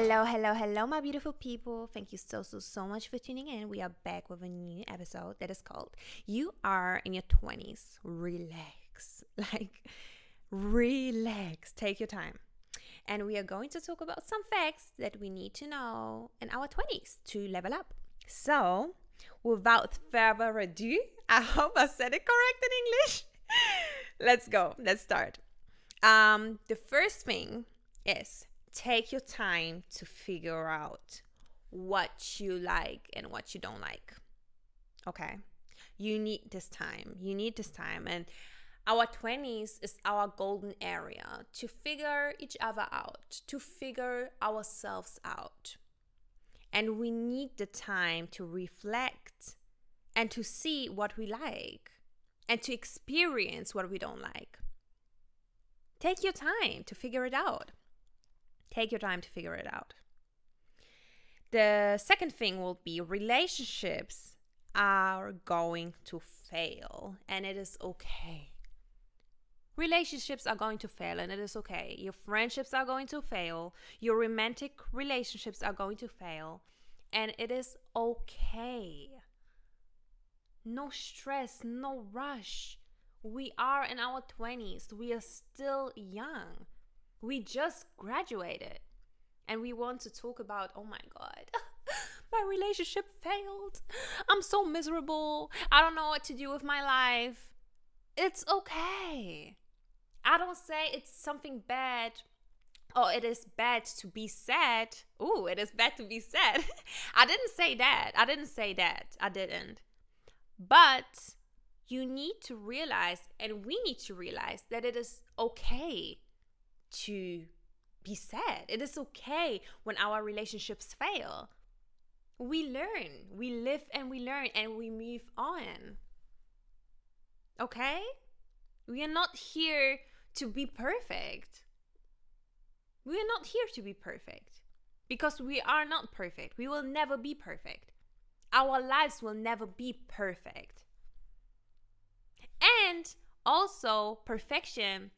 Hello, hello, hello, my beautiful people. Thank you so, so, so much for tuning in. We are back with a new episode that is called You Are in Your 20s. Relax. Like, relax. Take your time. And we are going to talk about some facts that we need to know in our 20s to level up. So, without further ado, I hope I said it correct in English. Let's go. Let's start. Um, the first thing is take your time to figure out what you like and what you don't like. Okay? You need this time. You need this time. And our 20s is our golden area to figure each other out, to figure ourselves out. And we need the time to reflect and to see what we like and to experience what we don't like. Take your time to figure it out. Take your time to figure it out. The second thing will be relationships are going to fail, and it is okay. Relationships are going to fail, and it is okay. Your friendships are going to fail. Your romantic relationships are going to fail, and it is okay. No stress, no rush. We are in our 20s. We are still young. We just graduated. And we want to talk about, oh my God, my relationship failed. I'm so miserable. I don't know what to do with my life. It's okay. I don't say it's something bad oh, it is bad to be sad. Oh, it is bad to be sad. I didn't say that. I didn't say that. I didn't. But you need to realize, and we need to realize, that it is okay to be sad. It is okay when our relationships fail. We learn, we live and we learn, and we move on. Okay? We are not here to be perfect. We are not here to be perfect because we are not perfect. We will never be perfect. Our lives will never be perfect. And also, perfection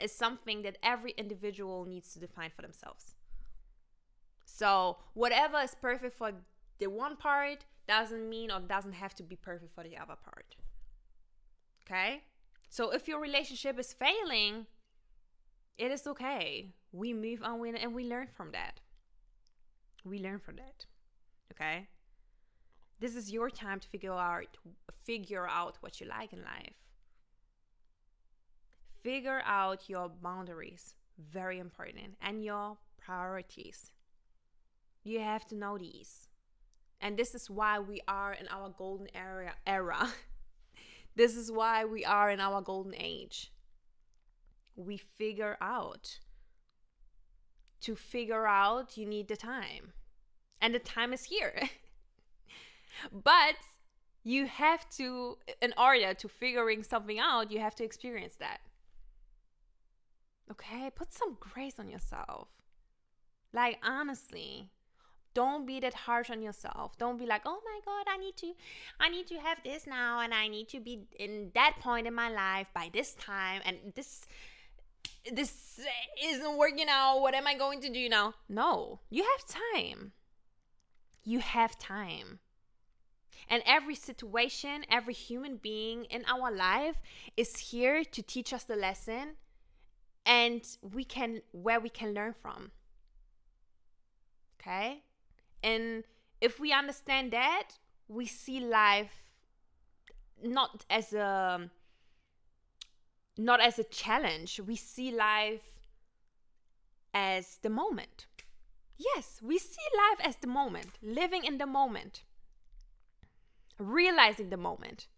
is something that every individual needs to define for themselves. So, whatever is perfect for the one part doesn't mean or doesn't have to be perfect for the other part. Okay? So, if your relationship is failing, it is okay. We move on with and we learn from that. We learn from that. Okay? This is your time to figure out figure out what you like in life. Figure out your boundaries, very important, and your priorities. You have to know these. And this is why we are in our golden era era. this is why we are in our golden age. We figure out. To figure out, you need the time. And the time is here. but you have to in order to figuring something out you have to experience that okay put some grace on yourself. Like honestly don't be that harsh on yourself. Don't be like oh my god i need to i need to have this now and i need to be in that point in my life by this time and this this isn't working out. What am i going to do now no you have time. You have time. And every situation, every human being in our life is here to teach us the lesson and we can where we can learn from. Okay? And if we understand that, we see life not as a not as a challenge. We see life as the moment. Yes, we see life as the moment, living in the moment realizing the moment.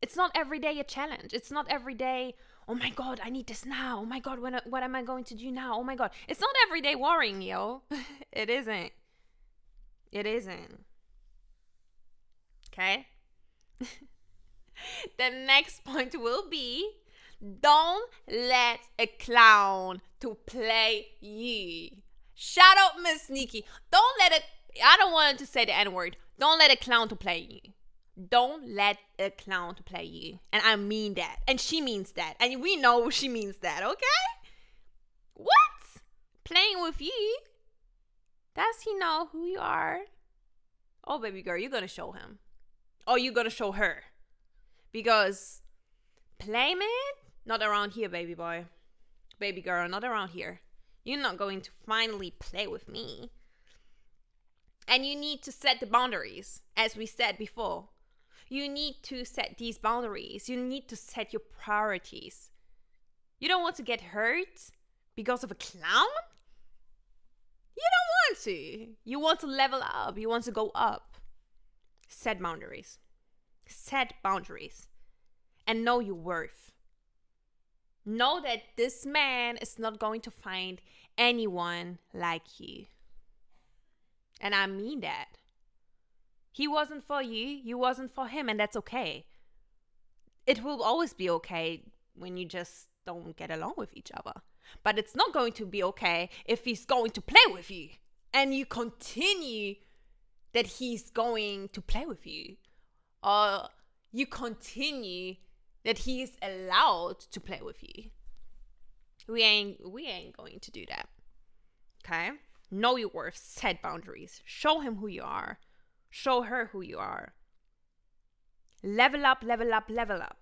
It's not every day a challenge. It's not every day, oh my God, I need this now. Oh my God, when, what am I going to do now? Oh my God. It's not every day worrying, yo. it isn't. It isn't. Okay? the next point will be don't let a clown to play you. Shout out Miss Sneaky. Don't let it I don't want to say the N word. Don't let a clown to play you. Don't let a clown play you. And I mean that. And she means that. And we know she means that, okay? What? Playing with you? Does he know who you are? Oh, baby girl, you're gonna show him. Oh, or you're gonna show her. Because playmate, not around here, baby boy. Baby girl, not around here. You're not going to finally play with me. And you need to set the boundaries, as we said before. You need to set these boundaries. You need to set your priorities. You don't want to get hurt because of a clown? You don't want to. You want to level up. You want to go up. Set boundaries. Set boundaries. And know your worth. Know that this man is not going to find anyone like you. And I mean that. He wasn't for you, you wasn't for him, and that's okay. It will always be okay when you just don't get along with each other. But it's not going to be okay if he's going to play with you and you continue that he's going to play with you. Or you continue that he's allowed to play with you. We ain't we ain't going to do that. Okay? Know your worth, set boundaries, show him who you are, show her who you are. Level up, level up, level up.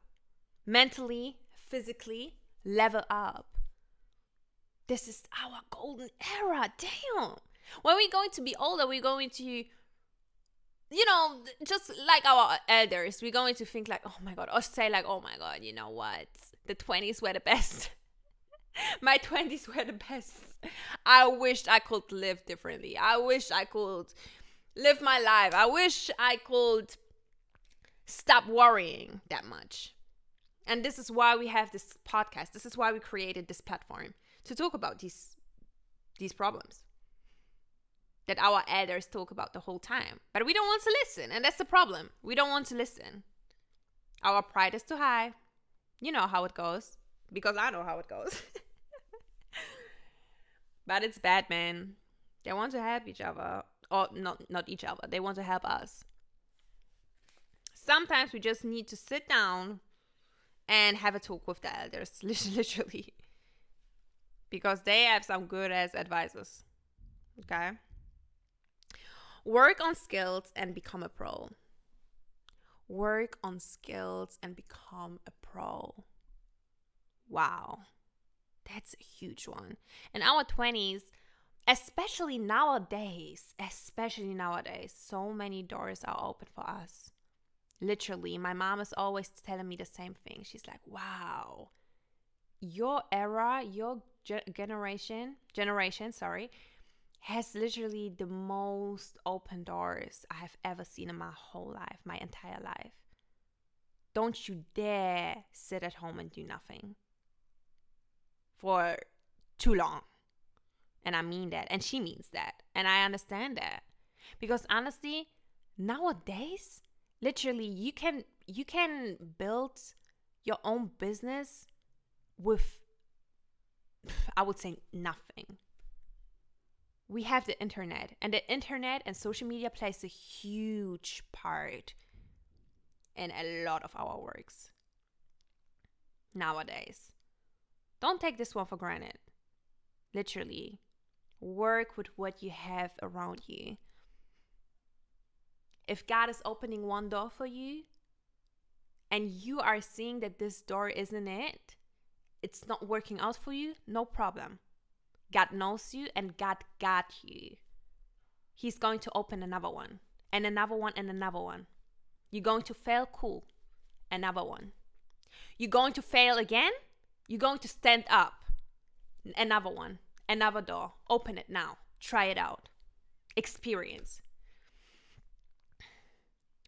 Mentally, physically, level up. This is our golden era. Damn. When we're going to be older, we're going to, you know, just like our elders, we're going to think like, oh my God, or say like, oh my God, you know what? The 20s were the best. my 20s were the best. I wished I could live differently. I wish I could live my life. I wish I could stop worrying that much. And this is why we have this podcast. This is why we created this platform to talk about these these problems that our elders talk about the whole time. But we don't want to listen, and that's the problem. We don't want to listen. Our pride is too high. You know how it goes because I know how it goes. but it's bad, man. They want to help each other, or not not each other. They want to help us. Sometimes we just need to sit down and have a talk with the elders, literally because they have some good as advisors. Okay. Work on skills and become a pro. Work on skills and become a pro. Wow. That's a huge one. In our 20s, especially nowadays, especially nowadays, so many doors are open for us. Literally, my mom is always telling me the same thing. She's like, wow, your era, your ge- generation, generation, sorry, has literally the most open doors I have ever seen in my whole life, my entire life. Don't you dare sit at home and do nothing for too long. And I mean that. And she means that. And I understand that. Because honestly, nowadays, literally you can you can build your own business with I would say nothing. We have the internet, and the internet and social media plays a huge part in a lot of our works nowadays. Don't take this one for granted. Literally, work with what you have around you. If God is opening one door for you and you are seeing that this door isn't it, it's not working out for you, no problem. God knows you and God got you. He's going to open another one, and another one, and another one. You're going to fail, cool. Another one. You're going to fail again, you're going to stand up. Another one, another door. Open it now. Try it out. Experience.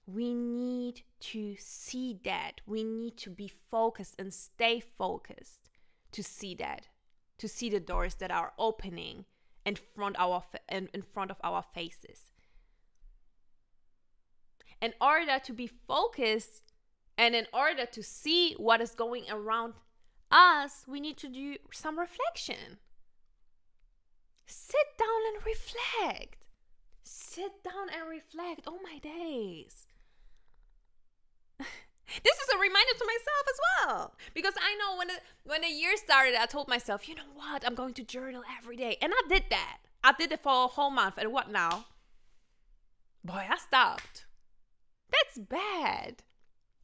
We need to see that. We need to be focused and stay focused to see that, to see the doors that are opening in front our in, in front of our faces. In order to be focused and in order to see what is going around us, we need to do some reflection. Sit down and reflect. Sit down and reflect. Oh my days. this is a reminder to myself as well because I know when the when the year started, I told myself, you know what, I'm going to journal every day, and I did that. I did it for a whole month. And what now? Boy, I stopped. That's bad.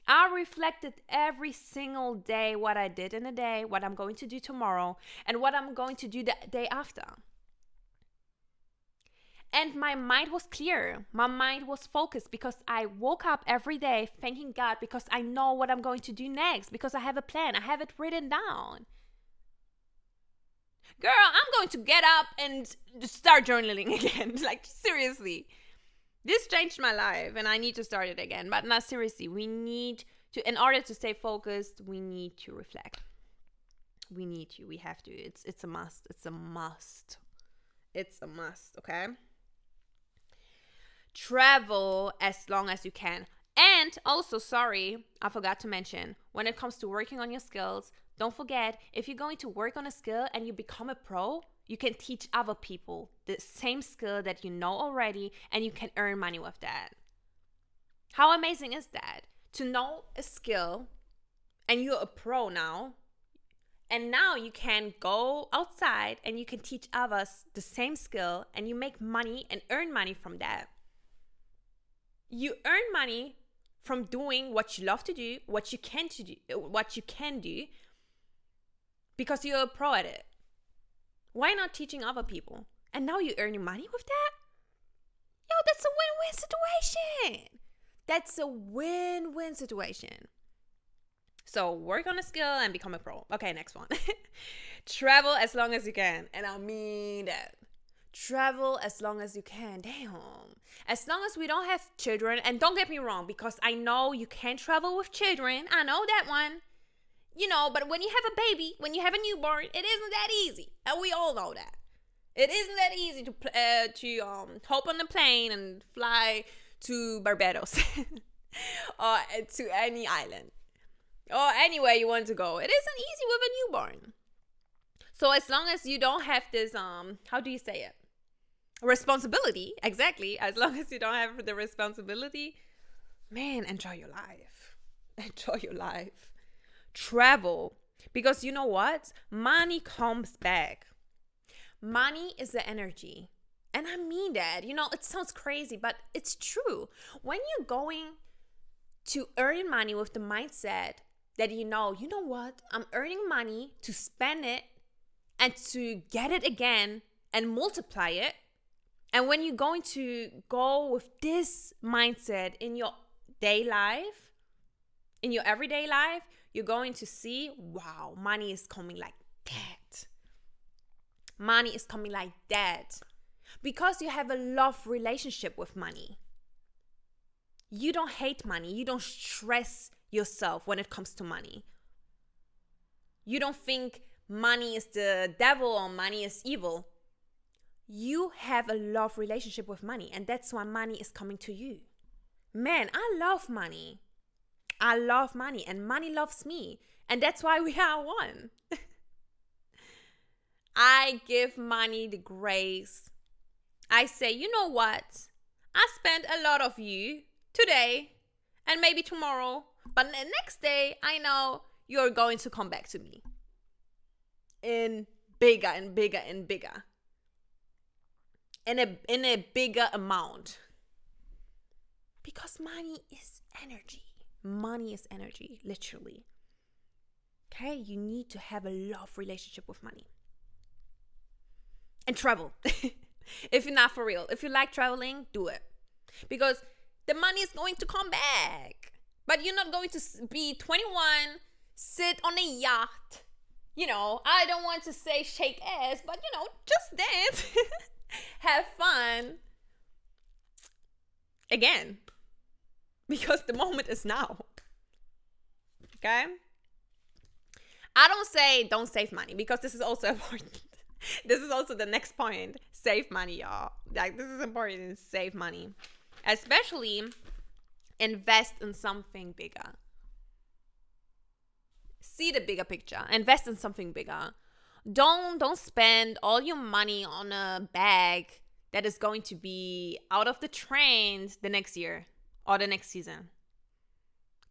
I reflected every single day what I did in a day, what I'm going to do tomorrow, and what I'm going to do the day after. And my mind was clear. My mind was focused because I woke up every day thanking God because I know what I'm going to do next, because I have a plan, I have it written down. Girl, I'm going to get up and start journaling again. like, seriously. This changed my life and I need to start it again. But not seriously, we need to, in order to stay focused, we need to reflect. We need to, we have to. It's it's a must. It's a must. It's a must, okay? Travel as long as you can. And also, sorry, I forgot to mention, when it comes to working on your skills, don't forget if you're going to work on a skill and you become a pro, you can teach other people the same skill that you know already and you can earn money with that. How amazing is that? To know a skill and you're a pro now, and now you can go outside and you can teach others the same skill and you make money and earn money from that you earn money from doing what you love to do, what you can to do, what you can do because you're a pro at it. Why not teaching other people? And now you're earning money with that? Yo, that's a win-win situation. That's a win-win situation. So work on a skill and become a pro. Okay, next one. Travel as long as you can. And I mean that travel as long as you can. Damn. As long as we don't have children, and don't get me wrong, because I know you can't travel with children. I know that one. You know, but when you have a baby, when you have a newborn, it isn't that easy. And we all know that. It isn't that easy to uh, to um hop on the plane and fly to Barbados or to any island or anywhere you want to go. It isn't easy with a newborn. So as long as you don't have this um how do you say it? responsibility exactly. As long as you don't have the responsibility man enjoy your life. Enjoy your life. Travel. Because you know what? Money comes back. Money is the energy. And i mean that. You know it sounds crazy but it's true. When you're going to earn money with the mindset that you know you know what? I'm earning money to spend it and to get it again and multiply it and when you're going to go with this mindset in your day life, in your everyday life, you're going to see, wow, money is coming like that. Money is coming like that. Because you have a love relationship with money. You don't hate money. You don't stress yourself when it comes to money. You don't think money is the devil or money is evil. You have a love relationship with money and that's why money is coming to you. Man i love money. I love money and money loves me and that's why we are one. I give money the grace. I say you know what? I spent a lot of you today and maybe tomorrow but the next day i know you're going to come back to me in bigger and bigger and bigger. In a in a bigger amount. Because money is energy. Money is energy literally. Okay? You need to have a love relationship with money. And travel. If you're not for real. If you like traveling do it. Because the money is going to come back. But you're not going to be 21 sit on a yacht you know i don't want to say shake ass but you know just dance have fun again because the moment is now. Okay? I don't say don't save money because this is also important. this is also the next point. Save money, y'all. Like this is important. Save money. Especially invest in something bigger. See the bigger picture. Invest in something bigger don't don't spend all your money on a bag that is going to be out of the trend the next year or the next season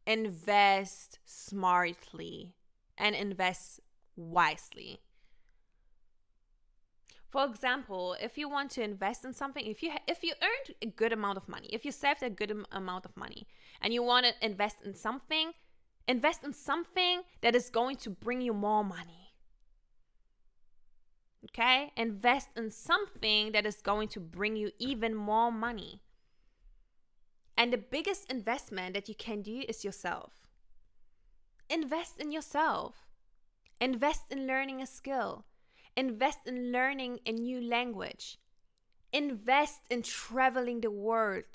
invest smartly and invest wisely For example, if you want to invest in something, if you if you earned a good amount of money, if you saved a good amount of money, and you want to invest in something, invest in something that is going to bring you more money. Okay? Invest in something that is going to bring you even more money. And the biggest investment that you can do is yourself. Invest in yourself. Invest in learning a skill. Invest in learning a new language. Invest in traveling the world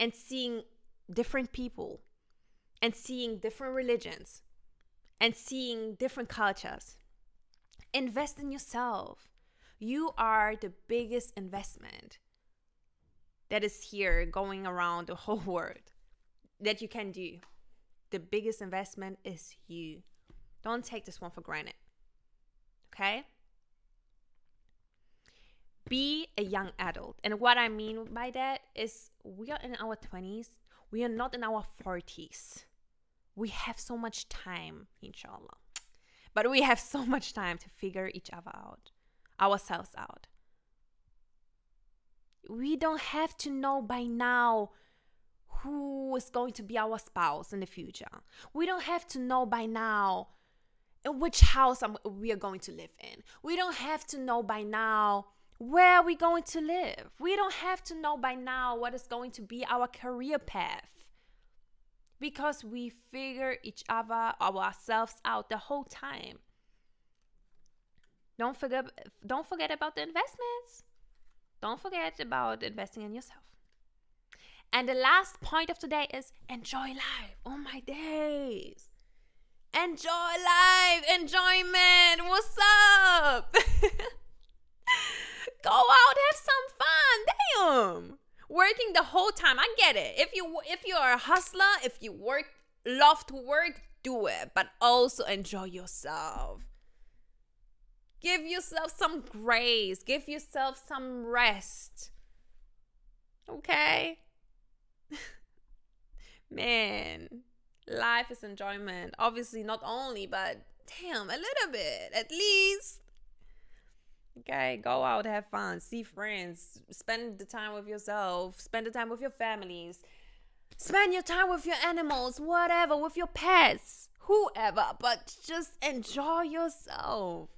and seeing different people and seeing different religions and seeing different cultures. Invest in yourself. You are the biggest investment that is here going around the whole world that you can do. The biggest investment is you. Don't take this one for granted. Okay? Be a young adult. And what I mean by that is we are in our 20s, we are not in our 40s. We have so much time, inshallah. But we have so much time to figure each other out, ourselves out. We don't have to know by now who is going to be our spouse in the future. We don't have to know by now in which house we are going to live in. We don't have to know by now where we're going to live. We don't have to know by now what is going to be our career path. Because we figure each other ourselves out the whole time. Don't forget don't forget about the investments. Don't forget about investing in yourself. And the last point of today is enjoy life. Oh my days. Enjoy life, enjoyment. What's up? Go out, have some fun. Damn. Working the whole time. I get it. If you if you're a hustler, if you work love to work, do it, but also enjoy yourself. Give yourself some grace. Give yourself some rest. Okay? Man, life is enjoyment. Obviously, not only, but damn, a little bit at least. Okay, go out, have fun, see friends, spend the time with yourself, spend the time with your families, spend your time with your animals, whatever, with your pets, whoever, but just enjoy yourself.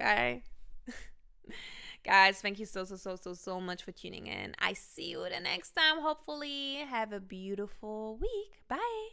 Okay? Guys, thank you so, so, so, so, so much for tuning in. I see you the next time, hopefully. Have a beautiful week. Bye.